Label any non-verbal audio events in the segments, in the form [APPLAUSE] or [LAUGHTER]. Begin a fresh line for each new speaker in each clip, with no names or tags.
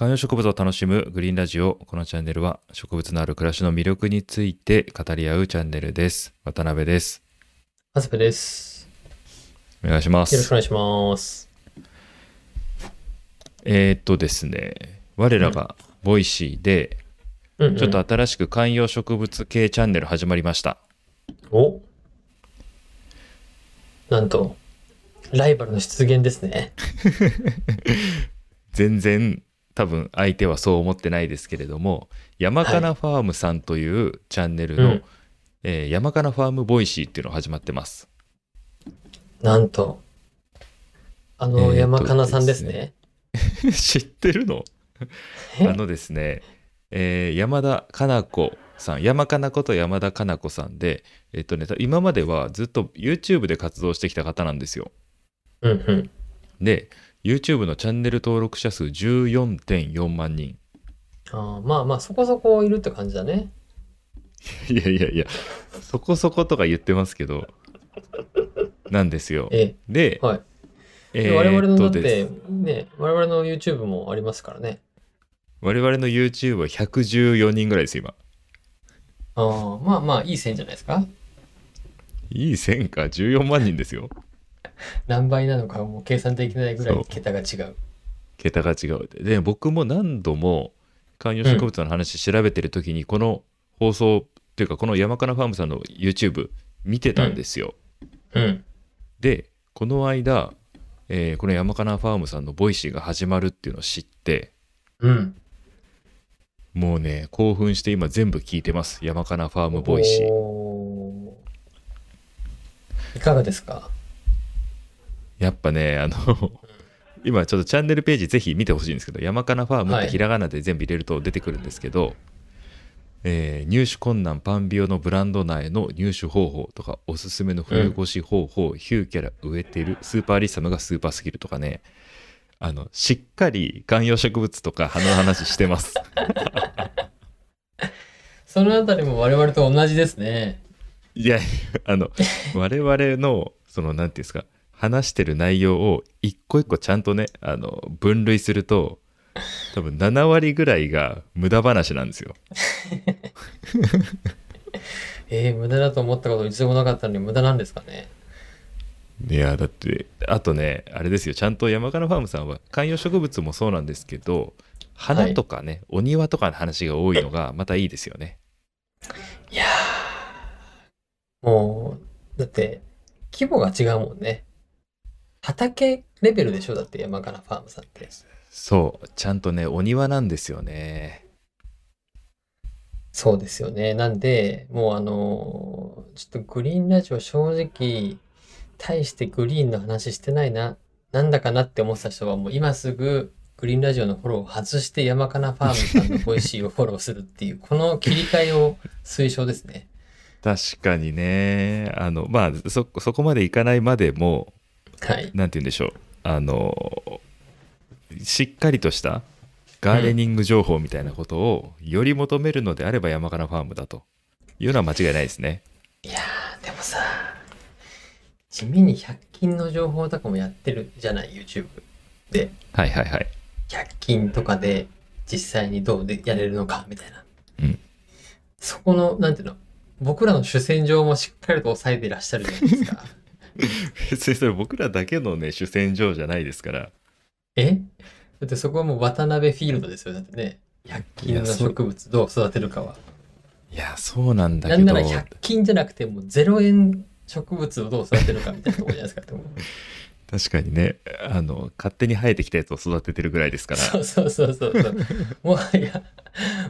観葉植物を楽しむグリーンラジオ。このチャンネルは植物のある暮らしの魅力について語り合うチャンネルです。渡辺です。
はずぺです。
お願いします。
よろしくお願いします。
えー、っとですね、我らがボイシーで、
うん、うん。
ちょっと新しく観葉植物系チャンネル始まりました。
おなんと、ライバルの出現ですね。[LAUGHS]
全然多分相手はそう思ってないですけれども、山かなファームさんというチャンネルの、
うん
えー山かなファームボイシーっていうのが始まってます。
なんと、あ
えー
の、
と
山かなさんです
で
ね。[LAUGHS]
知ってるの？
え？
あのですね、えー山田かな子さん、山かな子と山田かな子さんで、えっとね、今まではずっと YouTube で活動してきた方なんですよ。
うんうん。
で、YouTube のチャンネル登録者数14.4万人。
あーまあまあ、そこそこいるって感じだね。[LAUGHS]
いやいやいや、そこそことか言ってますけど、なんですよ。
え
で、
え、はい。
え
で我々のだって
す、
ね、我々の YouTube もありますからね。
我々の YouTube は114人ぐらいです、今。
ああ、まあまあ、いい線じゃないですか。
いい線か、14万人ですよ。[LAUGHS]
何倍なのかもう計算できないぐらい桁が違う。
桁が違う。で僕も何度も観葉植物の話調べてる時にこの放送っていうかこの山かなファームさんの YouTube 見てたんですよ、
うん。
でこの間、えーこの山かなファームさんのボイシーが始まるっていうのを知って
うん。
もうね興奮して今全部聞いてます。山かなファームボイシー。
いかがですか？
やっぱねあの今ちょっとチャンネルページぜひ見てほしいんですけど山かなファームっ
はい。
てひらがなで全部入れると出てくるんですけど、えー入手困難パンビオのブランド苗の入手方法とかおすすめの冬越し方法、ヒューケラ植えてるスーパーアリッサムがスーパーすぎるとかねあのしっかり観葉植物とか花の話してます。[LAUGHS]
そのあたりも我々と同じですね。
いやあの我々のその何ていうんですか話してる内容を一個一個ちゃんとねあの分類すると多分7割ぐらいが無駄話なんですよ。[LAUGHS]
えー、無駄だと思ったこと一度もなかったのに無駄なんですかね？
いやだってあとねあれですよちゃんと山かなファームさんは観葉植物もそうなんですけど花とかね、お庭とかの話が多いのがまたいいですよね。
いやー、もう、だって、規模が違うもんね。畑レベルでしょだって山かなファームさんって。
そうちゃんとねお庭なんですよね。
そうですよね。なんで、もうあのーちょっとグリーンラジオ正直、大してグリーンの話してないな、なんだかなって思ってた人はもう今すぐグリーンラジオのフォローを外して山かなファームさんのボイシーをフォローするっていう、[LAUGHS] この切り替えを推奨ですね。
確かにねあのまあそそこまでいかないまでも
はい。
なんて言うんでしょうあのしっかりとしたガーデニング情報みたいなことをより求めるのであれば山かなファームだというのは間違いないですね。
いやー、でもさ、地味に100均の情報とかもやってるじゃない、YouTube で。
はいはいはい。
100均とかで実際にどうでやれるのかみたいな。
うん
そこの、なんていうの、僕らの主戦場もしっかりと抑えていらっしゃるじゃないですか。[LAUGHS] [LAUGHS]
別にそれ僕らだけのね主戦場じゃないですから
え？だってそこはもう渡辺フィールドですよ。だってね、100均の植物どう育てるかは。
いやそうなんだけど
なんなら100均じゃなくてもう0円植物をどう育てるかみたいなところじゃないですか。
確かにねあの勝手に生えてきたやつを育ててるぐらいですから
そうそうそうそうそう。もはや、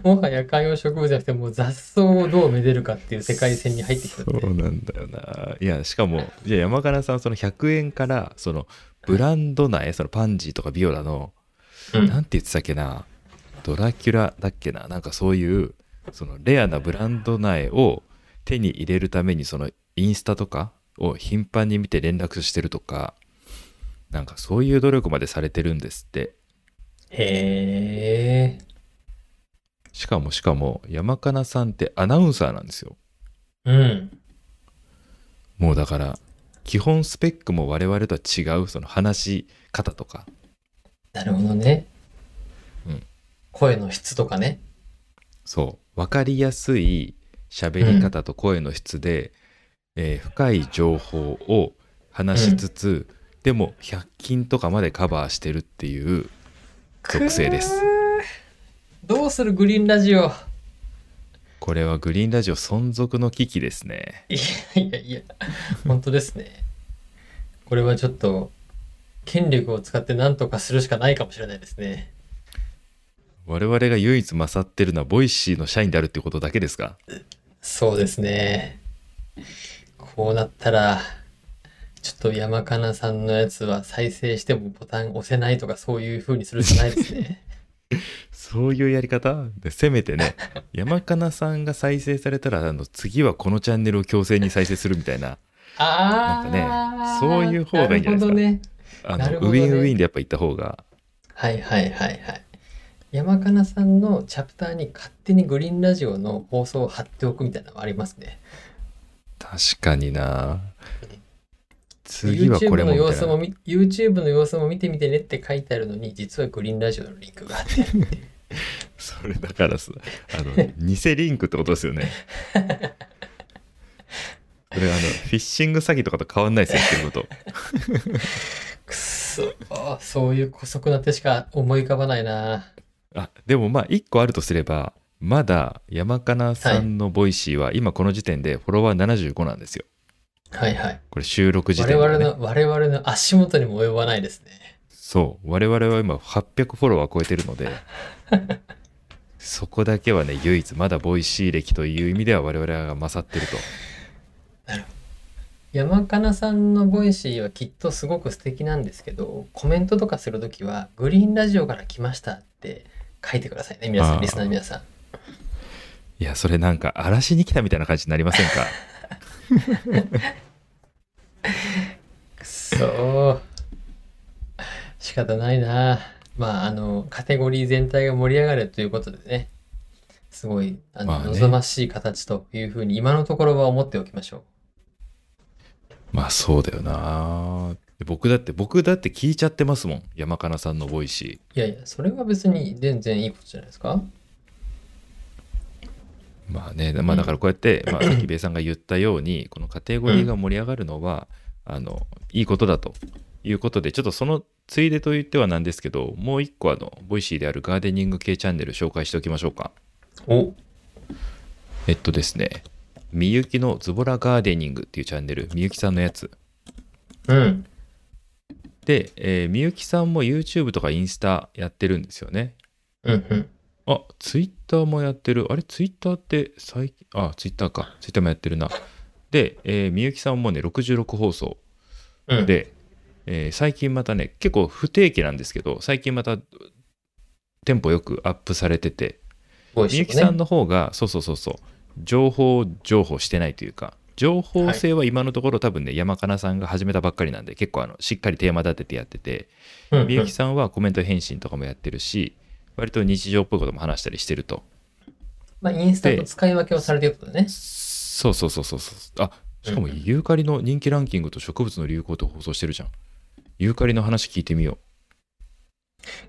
もはや観葉植物じゃなくてもう雑草をどうめでるかっていう世界線に入ってきた。
そうなんだよないやしかもじゃあ山金さんその100円からそのブランド苗そのパンジーとかビオラの
うん
なんて言ってたっけなドラキュラだっけななんかそういうそのレアなブランド苗を手に入れるためにそのインスタとかを頻繁に見て連絡してるとかなんかそういう努力までされてるんですって
へえ。
しかもしかも山金さんってアナウンサーなんですよ
うん。
もうだから基本スペックも我々とは違うその話し方とか
なるほどね。声の質とかね。
そう分かりやすい喋り方と声の質で、えー深い情報を話しつつ、でも100均とかまでカバーしてるっていう属性です
どうするグリーンラジオ？
これはグリーンラジオ存続の危機ですね
いやいやいや、本当ですね。これはちょっと、権力を使って何とかするしかないかもしれないですね。
我々が唯一勝ってるのはボイシーの社員であるってことだけですか？
そうですね。こうなったら、と山かなさんのやつは再生してもボタン押せないとかそういう風にするしかないですね。
そういうやり方でせめてね [LAUGHS] 山かなさんが再生されたらあの次はこのチャンネルを強制に再生するみたいな
ああ、
なんかねそういう方がいいんじゃないですか
なるほどね。
あの
ね
ウィンウィンでやっぱ言った方が
はいはいはいはい。山かなさんのチャプターに勝手にグリーンラジオの放送を貼っておくみたいなのがありますね。
確かにな次はこ
YouTube の
れもみたいな。
様子もみ YouTube の様子も見てみてねって書いてあるのに実はグリーンラジオのリンクがあって。[LAUGHS]
それだからさあの偽リンクってことですよね。[LAUGHS] これあのフィッシング詐欺とかと変わんないですよ言ってること。
くっそ。あそういう姑息な手しか思い浮かばないな。
あでもまあ1個あるとすればまだ山かなさんのボイシーは今この時点でフォロワー75なんですよ。
はいはい
これ収録時点でね、我
々の我々の足元にも及ばないですね。
そう。我々は今800フォロワー超えてるので [LAUGHS] そこだけはね唯一まだボイシー歴という意味では我々が勝ってると。
山かなさんのボイシーはきっとすごく素敵なんですけどコメントとかするときはグリーンラジオから来ましたって書いてくださいね皆さんリスナーの皆さん。
いやそれなんか荒らしに来たみたいな感じになりませんか？
くそー仕方ないな。まああのカテゴリー全体が盛り上がるということでね。すごいあの、
まあね。
望ましい形というふうに今のところは思っておきましょう。
まあそうだよな。僕だって僕だって聞いちゃってますもん。山かなさんのボイシ
いやいやそれは別に全然いいことじゃないですか。
ーまあねまあだからこうやって、まあ、さっきベイさんが言ったようにこのカテゴリーが盛り上がるのは、あのいいことだということでちょっとそのついでと言ってはなんですけどもう一個あの Voicy であるガーデニング系チャンネル紹介しておきましょうか。
お。
えっとですねみゆきのズボラガーデニングっていうチャンネルみゆきさんのやつ。
うん。
で、えーみゆきさんも YouTube とかインスタやってるんですよね。
うんうん
あ、ツイッターもやってる。あれ、ツイッターって最近、あ、ツイッターか。ツイッターもやってるな。で、えーみゆきさんもね、66放送。
うん。
で、えー最近またね、結構不定期なんですけど、最近またテンポよくアップされてて、
Voicy も
みゆきさん
ね
の方が、そうそうそうそう、情報情報してないというか、情報性は今のところ多分ね、山かなさんが始めたばっかりなんで、結構あのしっかりテーマ立ててやってて、みゆきさんはコメント返信とかもやってるし、割と日常っぽいことも話したりしてると。
まあインスタと使い分けをされてることだね
そうそうそうそうそう。あ、しかも
うんうん
ユーカリの人気ランキングと植物の流行と放送してるじゃん。ユーカリの話聞いてみよ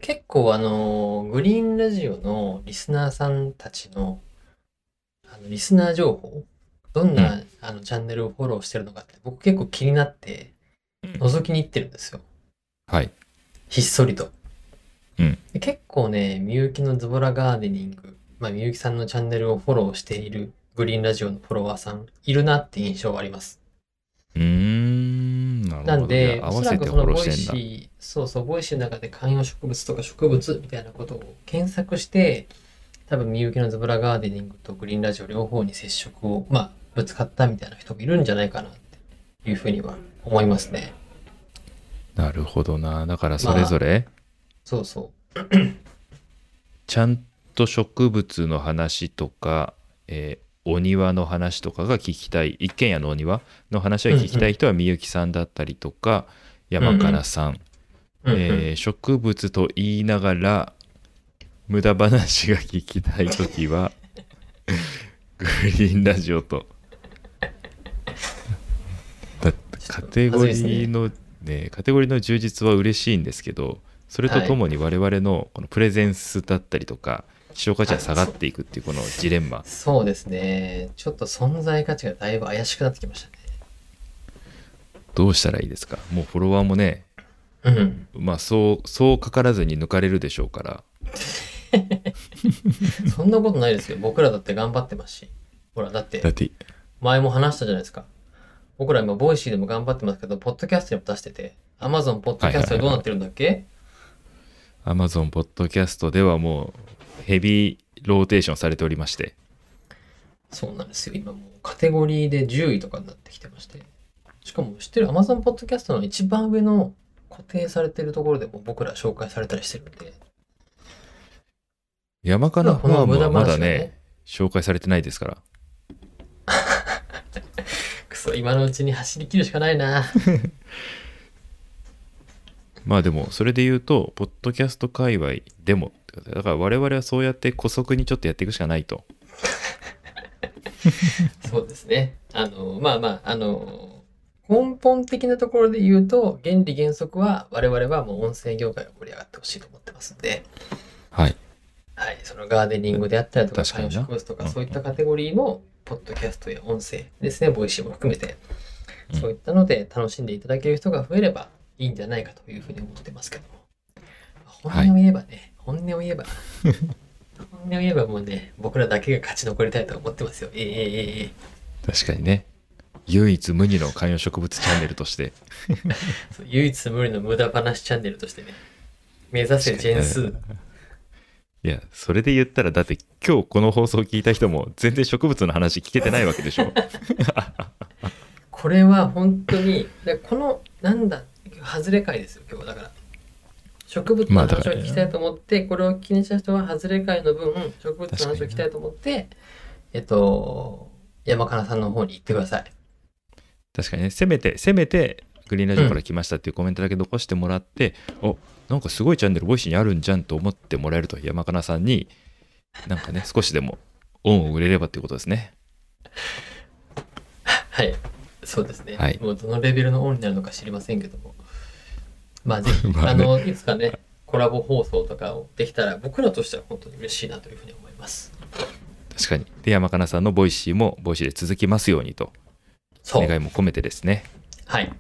結構あのグリーンラジオのリスナーさんたちのあのリスナー情報どんな、あのチャンネルをフォローしてるのかって僕結構気になって
うん
覗きに行ってるんですよ
う。はい。
ひっそりと、
うん
で結構ねみゆきのズボラガーデニングまあみゆきさんのチャンネルをフォローしているグリーンラジオのフォロワーさんいるなって印象があります
うーん、なるほど。
なんでおそら
わせてフォ
くそのボ
ーしてんだ。
シーそうそうボイシーの中で観葉植物とか植物みたいなことを検索して多分みゆきのズボラガーデニングとグリーンラジオ両方に接触をまあぶつかったみたいな人もいるんじゃないかなっていうふうには思いますね
なるほどな。だからそれぞれ、
そうそ
ちゃんと植物の話とか、えーお庭の話とかが聞きたい一軒家のお庭の話が聞きたい人はみゆきさんだったりとか、山かなさん、
う、うん。うん
えー植物と言いながら無駄話が聞きたい時は [LAUGHS] グリーンラジオと。だってカテゴリーのねカテゴリーの充実は嬉しいんですけどそれとともに我々のこのプレゼンスだったりとか希少価値が下がっていくっていうこのジレンマ
そうですね。ちょっと存在価値がだいぶ怪しくなってきましたね。
どうしたらいいですか？もうフォロワーもね
うん。
まあそうそうかからずに抜かれるでしょうから [LAUGHS]
そんなことないですよ。僕らだって頑張ってますし。ほら、だって前も話したじゃないですか。僕ら今、 Voicy でも頑張ってますけど、ポッドキャストにも出してて、Amazon ポッドキャストでどうなってるんだっけ、
Amazon ポッドキャストではもうヘビーローテーションされておりまして
そうなんですよ。今もうカテゴリーで10位とかになってきてまして。しかも知ってる Amazon ポッドキャストの一番上の固定されてるところでも僕ら紹介されたりしてるんで。
山かなファームはまだ
ね
ね紹介されてないですから [LAUGHS]
くそ、今のうちに走り切るしかないな。[LAUGHS]
まあでもそれで言うとポッドキャスト界隈でもだから我々はそうやって姑息にちょっとやっていくしかないと。[LAUGHS]
そうですね。あの、まあまあ、あの、根本的なところで言うと、原理原則は我々はもう音声業界が盛り上がってほしいと思ってますんで、
はい。
はい、そのガーデニングであったりとか、観葉植物とか、
うん。
そういったカテゴリーのポッドキャストや音声ですね、 Voicy も含めて、
うん。
そういったので楽しんでいただける人が増えればいいんじゃないかというふうに思ってますけども。本音を言えばね、本音を言えば、[LAUGHS] 本音を言えばもうね、僕らだけが勝ち残りたいと思ってますよ。ええええええ。
確かにね。唯一無二の観葉植物チャンネルとして。[LAUGHS]
唯一無二の無駄話チャンネルとしてね、目指せジェンスー。
いやそれで言ったらだって今日この放送を聞いた人も全然植物の話聞けてないわけでしょ。[LAUGHS]
これは本当に、でこの、なんだ、外れ会ですよ、今日はだから。植物の話を聞きたいと思って、これを気にした人は外れ会の分、植物の話を聞きたいと思って、えっと、山金さんの方に行ってください。
確かにねせめてせめてグリーンラジオから来ましたっていうコメントだけ残してもらって、おなんかすごいチャンネルボイシーにあるんじゃんと思ってもらえると山かなさんになんかね [LAUGHS] 少しでも恩を売れればっていうことですね
はい。そうですね。
はい
もうどのレベルのオンになるのか知りませんけども。まあぜひ、[LAUGHS]
まあね
あの、いつかね、コラボ放送とかをできたら、僕らとしては本当に嬉しいなというふうに思います。
確かにで山かなさんの Voicy も Voicy で続きますようにと。願いも込めてですね
はい。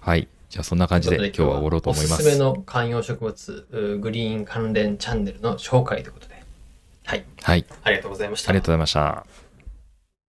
はいじゃあそんな感じで今日は終わろうと思いま
おすすめの観葉植物、うグリーン関連チャンネルの紹介ということで。はい。
はい
ありがとうございました。
ありがとうございました